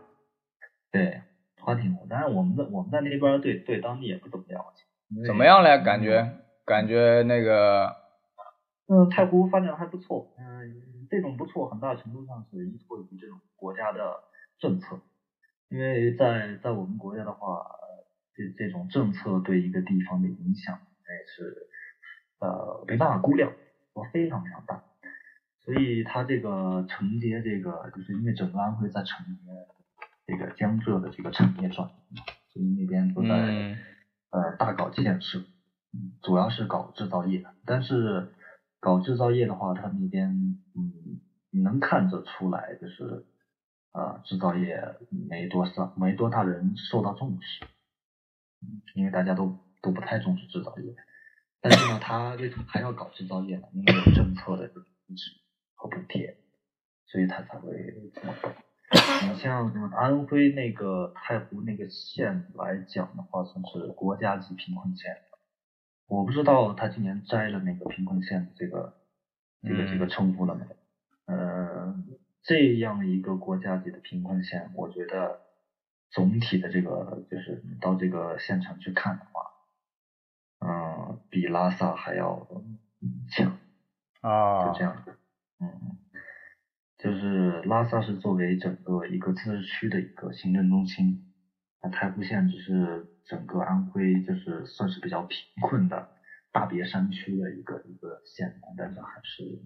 Speaker 2: 对，花亭湖，但是我们的我们在那边对对当地也不怎么了解。
Speaker 1: 怎么样嘞？感觉？感觉那个，
Speaker 2: 嗯，太湖发展还不错，嗯，这种不错，很大程度上是依托于这种国家的政策，因为在在我们国家的话，这这种政策对一个地方的影响，那是呃没办法估量，我非常非常大，所以它这个承接这个，就是因为整个安徽在承接这个江浙的这个产业转移，所以那边都在呃大搞建设。主要是搞制造业，但是搞制造业的话，他那边嗯，你能看得出来，就是啊，制造业没多少，没多大人受到重视，因为大家都都不太重视制造业。但是呢，他为什么还要搞制造业呢？因为有政策的支持和补贴，所以他才会这么搞。你像安徽那个太湖那个县来讲的话，算是国家级贫困县。我不知道他今年摘了那个贫困县这个这个这个称呼了没？呃，这样一个国家级的贫困县，我觉得总体的这个就是到这个县城去看的话，嗯，比拉萨还要强
Speaker 1: 啊，
Speaker 2: 就这样，嗯，就是拉萨是作为整个一个自治区的一个行政中心，那太湖县只是。整个安徽就是算是比较贫困的大别山区的一个一个县，但是还是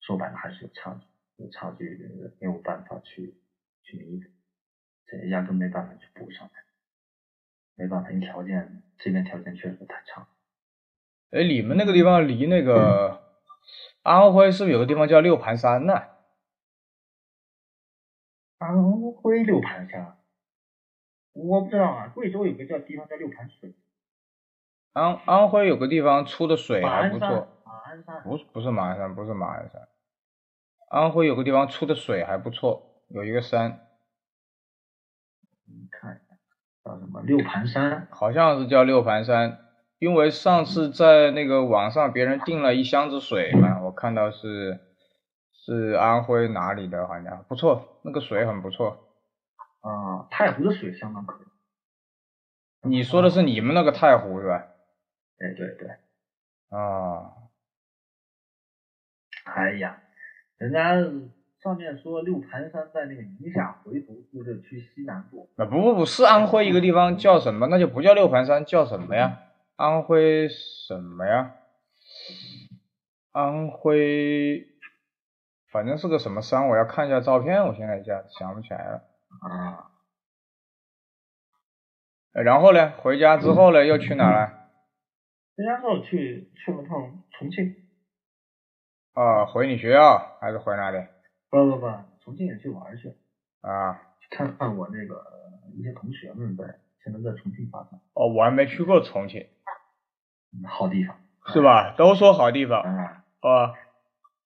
Speaker 2: 说白了还是有差距，有差距没有办法去去弥补，这压根没办法去补上来，没办法，因为条件这边条件确实太差。
Speaker 1: 哎，你们那个地方离那个 安徽是不是有个地方叫六盘山呢？
Speaker 2: 安徽六盘山。我不知道啊，贵州有个叫地方叫六盘水，
Speaker 1: 安安徽有个地方出的水还不错，不是不是马鞍山不是马鞍山，安徽有个地方出的水还不错，有一个山，
Speaker 2: 你看一下叫什么六盘山，
Speaker 1: 好像是叫六盘山，因为上次在那个网上别人订了一箱子水嘛，我看到是是安徽哪里的，好像不错，那个水很不错。
Speaker 2: 啊，太湖的水相当可以。
Speaker 1: 你说的是你们那个太湖是吧？
Speaker 2: 哎，对对。
Speaker 1: 啊。
Speaker 2: 哎呀，人家上面说六盘山在那个宁夏回族自治区西南部。
Speaker 1: 啊不不不是安徽一个地方叫什么？那就不叫六盘山，叫什么呀？安徽什么呀？安徽，反正是个什么山，我要看一下照片，我现在一下想不起来了。
Speaker 2: 啊，
Speaker 1: 然后呢？回家之后呢？又去哪了？
Speaker 2: 回家之后去去了趟重庆。
Speaker 1: 啊，回你学校还是回哪里？
Speaker 2: 不不不，重庆也去玩去。
Speaker 1: 啊，
Speaker 2: 去看看我那个一些同学们呗，现在在重庆发展。
Speaker 1: 哦，我还没去过重庆。
Speaker 2: 好地方。
Speaker 1: 是吧？都说好地方。
Speaker 2: 啊。
Speaker 1: 啊。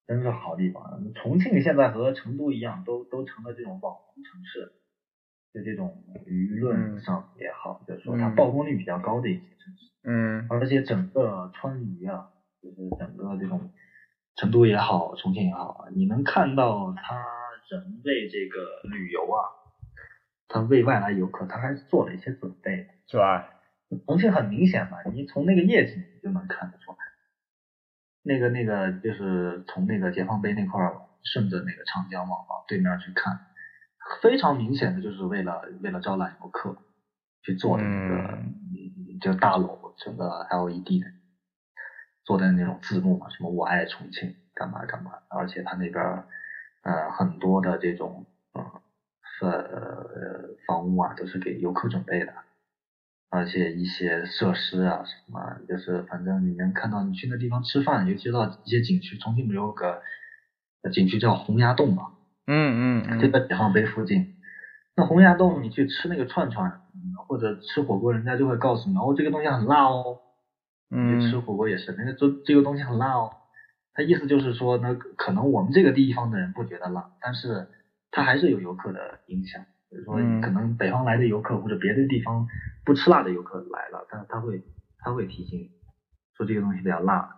Speaker 2: 真是好地方。重庆现在和成都一样，都都成了这种网红城市。就这种舆论上也好，就是说它曝光率比较高的一些城市，
Speaker 1: 嗯，
Speaker 2: 而且整个川渝啊，就是整个这种成都也好，重庆也好，你能看到他人为这个旅游啊他为外来游客，他还是做了一些准备的，
Speaker 1: 是吧？
Speaker 2: 重庆很明显嘛，你从那个夜景就能看得出来，那个那个就是从那个解放碑那块儿顺着那个长江往往对面去看，非常明显的就是为了为了招揽游客去做的那个，就大楼整个 LED 的做的那种字幕嘛，什么我爱重庆，干嘛干嘛，而且他那边呃很多的这种嗯呃房屋啊都是给游客准备的。而且一些设施啊什么，就是反正你能看到，你去那地方吃饭，尤其到一些景区，重庆不有个景区叫洪崖洞嘛？
Speaker 1: 嗯嗯，
Speaker 2: 就在解放碑附近。那洪崖洞你去吃那个串串，或者吃火锅，人家就会告诉你，哦，这个东西很辣哦。
Speaker 1: 嗯。
Speaker 2: 你吃火锅也是，那个这这个东西很辣哦。他意思就是说，那可能我们这个地方的人不觉得辣，但是它还是有游客的影响。比如说，可能北方来的游客或者别的地方不吃辣的游客来了，但他会他会提醒说这个东西比较辣，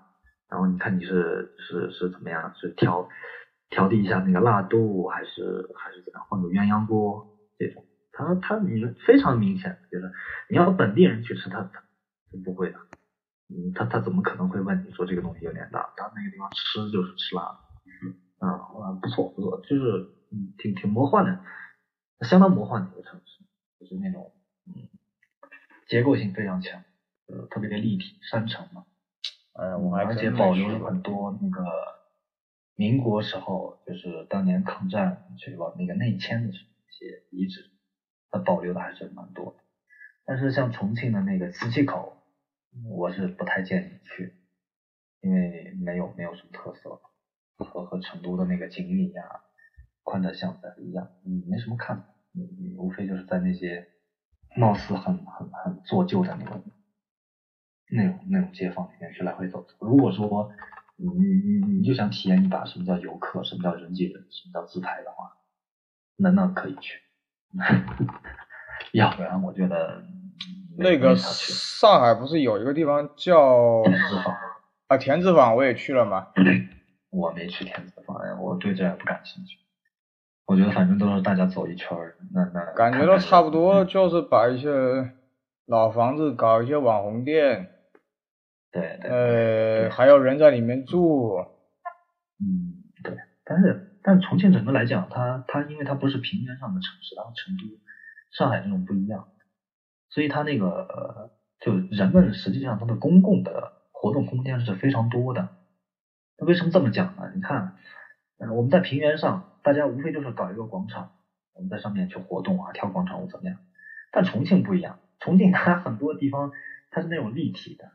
Speaker 2: 然后你看你是是是怎么样，是调调低一下那个辣度，还是还是怎样，换个鸳鸯锅这种，他他你非常明显，就是你要本地人去吃，他他不会的，嗯，他他怎么可能会问你说这个东西有点大？他那个地方吃就是吃辣的，嗯啊不错不错，就是嗯挺挺魔幻的。相当魔幻的一个城市，就是那种嗯结构性非常强，呃特别的立体山城嘛，
Speaker 1: 呃我们
Speaker 2: 而且保留了很多那个民国时候就是当年抗战去往那个内迁的一些遗址，它保留的还是蛮多的。但是像重庆的那个磁器口，我是不太建议去，因为没有没有什么特色，和和成都的那个锦里呀。宽窄巷子一样，你，没什么看的，你你无非就是在那些貌似很很很做旧的那种那种那种街坊里面去来回走走。如果说你你你就想体验一把什么叫游客，什么叫人挤人，什么叫自拍的话，那那可以去。要不然我觉得
Speaker 1: 那个上海不是有一个地方叫
Speaker 2: 田子坊
Speaker 1: 啊？田子坊我也去了嘛。
Speaker 2: 我没去田子坊呀，我对这不感兴趣。我觉得反正都是大家走一圈儿，那那
Speaker 1: 感觉都差不多，就是把一些老房子搞一些网红店，
Speaker 2: 对对，
Speaker 1: 呃，还有人在里面住，
Speaker 2: 嗯，对，但是但重庆整个来讲，它它因为它不是平原上的城市，然后成都、上海这种不一样，所以它那个就人们实际上它的公共的活动空间是非常多的。那为什么这么讲呢？你看，我们在平原上。大家无非就是搞一个广场，我们在上面去活动啊，跳广场舞怎么样？但重庆不一样，重庆 它很多地方它是那种立体的，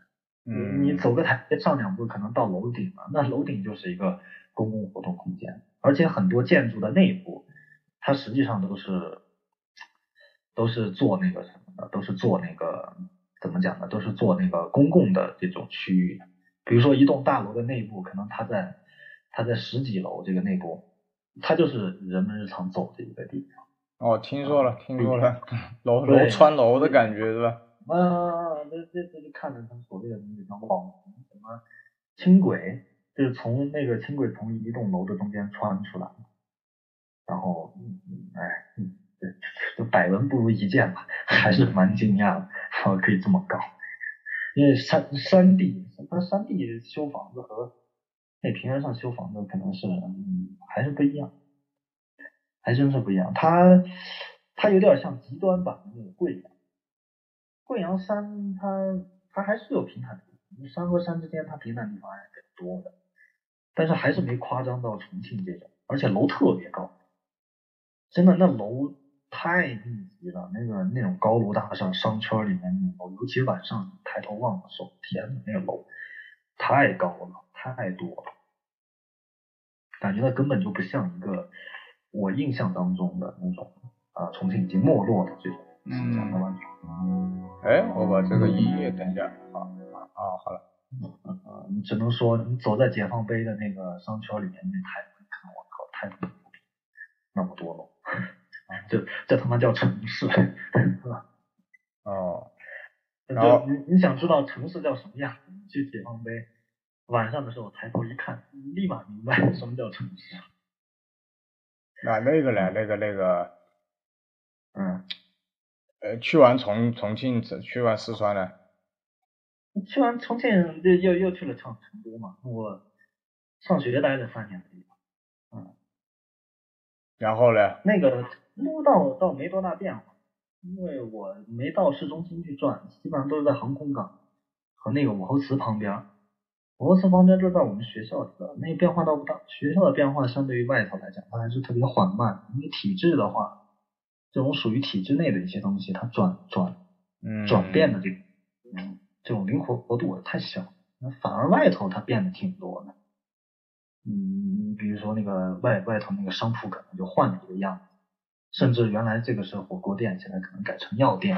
Speaker 1: 嗯，
Speaker 2: 你走个台阶上两步可能到楼顶了，那楼顶就是一个公共活动空间，而且很多建筑的内部，它实际上都是都是做那个什么的，都是做那个怎么讲呢？都是做那个公共的这种区域，比如说一栋大楼的内部，可能它在它在十几楼这个内部。它就是人们日常走的一个地方。
Speaker 1: 哦，听说了，听说了，楼楼穿楼的感觉是吧？
Speaker 2: 啊，这这这就看着他们所谓的那个叫网红什么轻轨，就是从那个轻轨从一栋楼的中间穿出来，然后，哎，嗯，这百闻不如一见吧，还是蛮惊讶的，然后可以这么高，因为山山地，它山地修房子和。那平原上修房子可能是，嗯，还是不一样，还真是不一样。它它有点像极端版的那个贵阳，贵阳山它它还是有平坦地，山和山之间它平坦地方还是挺多的，但是还是没夸张到重庆这种，而且楼特别高，真的那楼太密集了，那个那种高楼大厦商圈里面那种楼，尤其晚上抬头望的时候，天呐，那个楼太高了。太多了，感觉它根本就不像一个我印象当中的那种啊，重庆已经没落的这种形象的完全。
Speaker 1: 哎，我把这个音乐等一下啊啊啊，好了，
Speaker 2: 啊，你只能说你走在解放碑的那个商圈里面，那太看我靠，太那么多楼，这这他妈叫城市，是吧？
Speaker 1: 哦，
Speaker 2: 然后你你想知道城市叫什么样？你去解放碑。晚上的时候抬头一看，立马明白什么叫城市。
Speaker 1: 那那个嘞，那个那个，
Speaker 2: 嗯，
Speaker 1: 呃，去完重重庆，去完四川呢？
Speaker 2: 去完重庆又又又去了成成都嘛，我上学待了三年的地方，嗯，
Speaker 1: 然后呢？
Speaker 2: 那个成都倒倒没多大变化，因为我没到市中心去转，基本上都是在航空港和那个武侯祠旁边。武侯祠旁边就在我们学校里边，那个变化倒不大。学校的变化相对于外头来讲，它还是特别缓慢。因为体制的话，这种属于体制内的一些东西，它转转转变的这个嗯。这种灵活活度太小，那反而外头它变得挺多的。嗯，比如说那个外外头那个商铺可能就换了一个样子，甚至原来这个是火锅店，现在可能改成药店。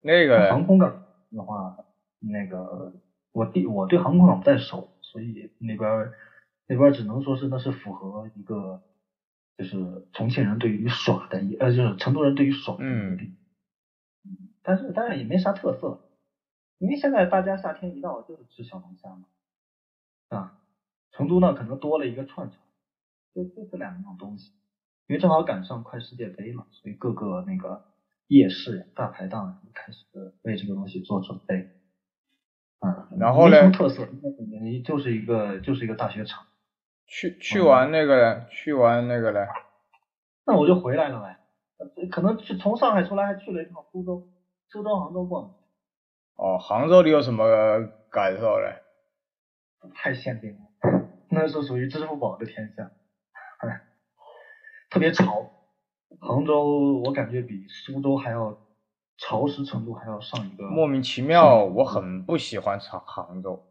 Speaker 1: 那个
Speaker 2: 航空港的话，那个我对我对航空港不太熟，所以那边那边只能说是那是符合一个就是重庆人对于耍的一呃就是成都人对于耍的一个。但是当然也没啥特色，因为现在大家夏天一到就是吃小龙虾嘛，啊，成都呢可能多了一个串串，就就这两样东西，因为正好赶上快世界杯嘛，所以各个那个夜市大排档开始为这个东西做准备，嗯，
Speaker 1: 然后呢？
Speaker 2: 特色，就是一个就是一个大学城。
Speaker 1: 去去完那个嘞去完那个嘞，
Speaker 2: 那我就回来了呗，可能去从上海出来还去了一趟苏州。苏州、杭州逛。
Speaker 1: 哦，杭州你有什么感受嘞？
Speaker 2: 太限定了，那是属于支付宝的天下，哎，特别潮。杭州我感觉比苏州还要潮湿程度还要上一个。
Speaker 1: 莫名其妙，我很不喜欢杭杭州。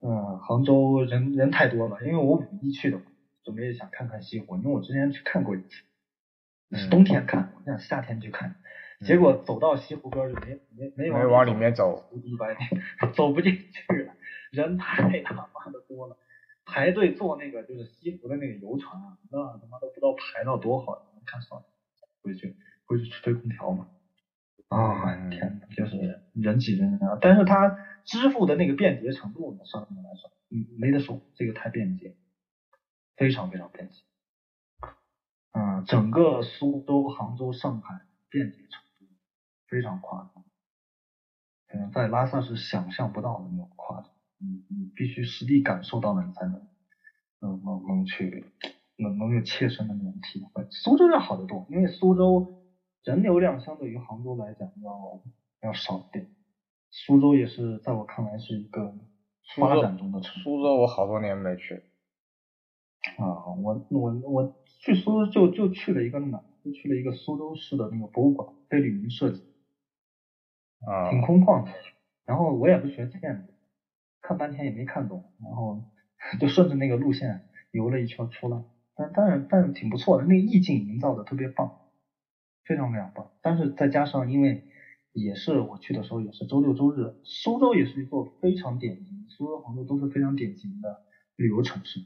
Speaker 2: 嗯，杭州人人太多了，因为我五一去的，准备想看看西湖，因为我之前去看过一次，是冬天看，我想夏天去看。结果走到西湖边就没没没
Speaker 1: 没往里面走，
Speaker 2: 走不进去了，人太他妈的多了，排队坐那个就是西湖的那个游船啊，那他妈都不知道排到多好，看算了，回去回去吹空调嘛。啊，天呐，就是人挤人啊！但是它支付的那个便捷程度呢，上面来说，嗯，没得说，这个太便捷，非常非常便捷。嗯，整个苏州、杭州、上海便捷程度。非常夸张，可能在拉萨是想象不到的那种夸张，你你必须实地感受到了，你才能能能能去能能有切身的那种体会。苏州要好得多，因为苏州人流量相对于杭州来讲要要少一点。苏州也是在我看来是一个发展中的城市。
Speaker 1: 苏州我好多年没去。
Speaker 2: 啊，我我我去苏州就就去了一个哪？就去了一个苏州市的那个博物馆，被李明设计。
Speaker 1: 啊，
Speaker 2: 挺空旷的，然后我也不学建筑，看半天也没看懂，然后 就顺着那个路线游了一圈出来，但但是但是挺不错的，那个意境营造的特别棒，非常非常棒。但是再加上因为也是我去的时候也是周六周日，苏州也是一座非常典型，苏州杭州都是非常典型的旅游城市，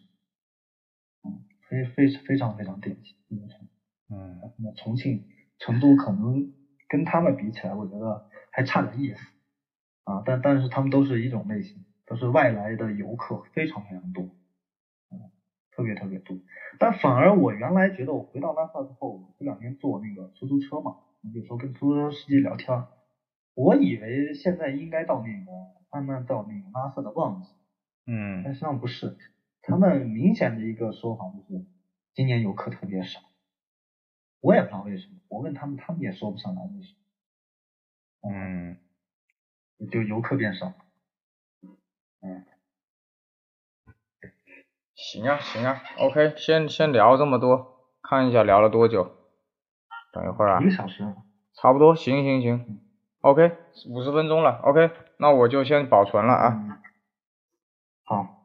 Speaker 2: 嗯，非非非常非常典型旅游城，嗯，那重庆、成都可能跟他们比起来，我觉得。还差点意思啊，但但是他们都是一种类型，都是外来的游客，非常非常多，嗯，特别特别多。但反而我原来觉得，我回到拉萨之后，这两天坐那个出租车嘛，有时候跟出租车司机聊天，我以为现在应该到那个慢慢到那个拉萨的旺季，
Speaker 1: 嗯，
Speaker 2: 但实际上不是，他们明显的一个说法就是今年游客特别少，我也不知道为什么，我问他们，他们也说不上来为什么。
Speaker 1: 嗯，
Speaker 2: 就游客变少。嗯，
Speaker 1: 行啊行啊，OK，先先聊这么多，看一下聊了多久。等一会儿啊。
Speaker 2: 一个小时。
Speaker 1: 差不多，行行行，OK，五十分钟了，OK，那我就先保存了啊。
Speaker 2: 好。